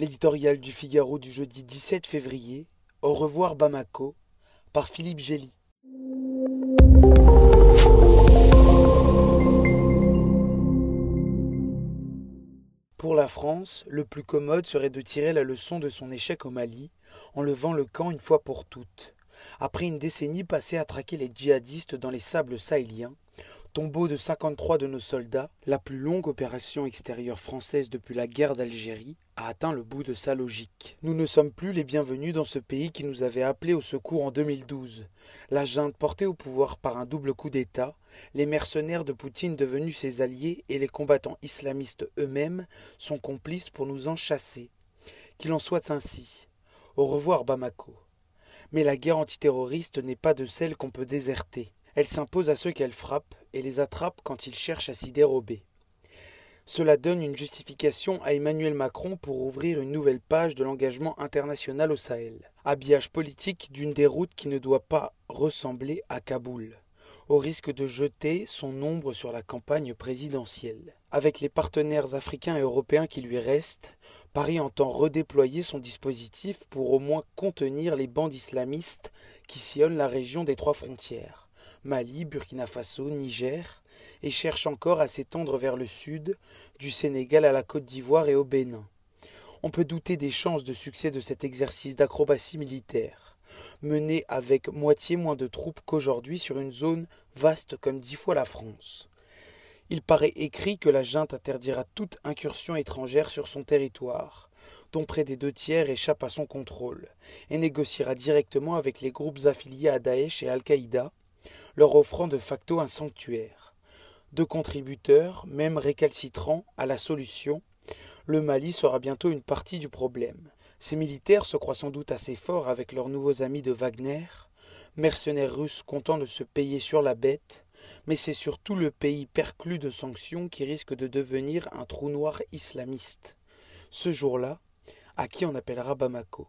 L'éditorial du Figaro du jeudi 17 février. Au revoir Bamako par Philippe Gély. Pour la France, le plus commode serait de tirer la leçon de son échec au Mali en levant le camp une fois pour toutes. Après une décennie passée à traquer les djihadistes dans les sables sahéliens, tombeau de 53 de nos soldats, la plus longue opération extérieure française depuis la guerre d'Algérie, a atteint le bout de sa logique. Nous ne sommes plus les bienvenus dans ce pays qui nous avait appelés au secours en 2012. La junte portée au pouvoir par un double coup d'État, les mercenaires de Poutine devenus ses alliés et les combattants islamistes eux-mêmes sont complices pour nous en chasser. Qu'il en soit ainsi. Au revoir Bamako. Mais la guerre antiterroriste n'est pas de celle qu'on peut déserter. Elle s'impose à ceux qu'elle frappe et les attrape quand ils cherchent à s'y dérober. Cela donne une justification à Emmanuel Macron pour ouvrir une nouvelle page de l'engagement international au Sahel. Habillage politique d'une déroute qui ne doit pas ressembler à Kaboul, au risque de jeter son ombre sur la campagne présidentielle. Avec les partenaires africains et européens qui lui restent, Paris entend redéployer son dispositif pour au moins contenir les bandes islamistes qui sillonnent la région des trois frontières. Mali, Burkina Faso, Niger, et cherche encore à s'étendre vers le sud, du Sénégal à la Côte d'Ivoire et au Bénin. On peut douter des chances de succès de cet exercice d'acrobatie militaire, mené avec moitié moins de troupes qu'aujourd'hui sur une zone vaste comme dix fois la France. Il paraît écrit que la junte interdira toute incursion étrangère sur son territoire, dont près des deux tiers échappent à son contrôle, et négociera directement avec les groupes affiliés à Daesh et Al-Qaïda, leur offrant de facto un sanctuaire. Deux contributeurs, même récalcitrants, à la solution, le Mali sera bientôt une partie du problème. Ces militaires se croient sans doute assez forts avec leurs nouveaux amis de Wagner, mercenaires russes contents de se payer sur la bête, mais c'est surtout le pays perclus de sanctions qui risque de devenir un trou noir islamiste. Ce jour-là, à qui on appellera Bamako?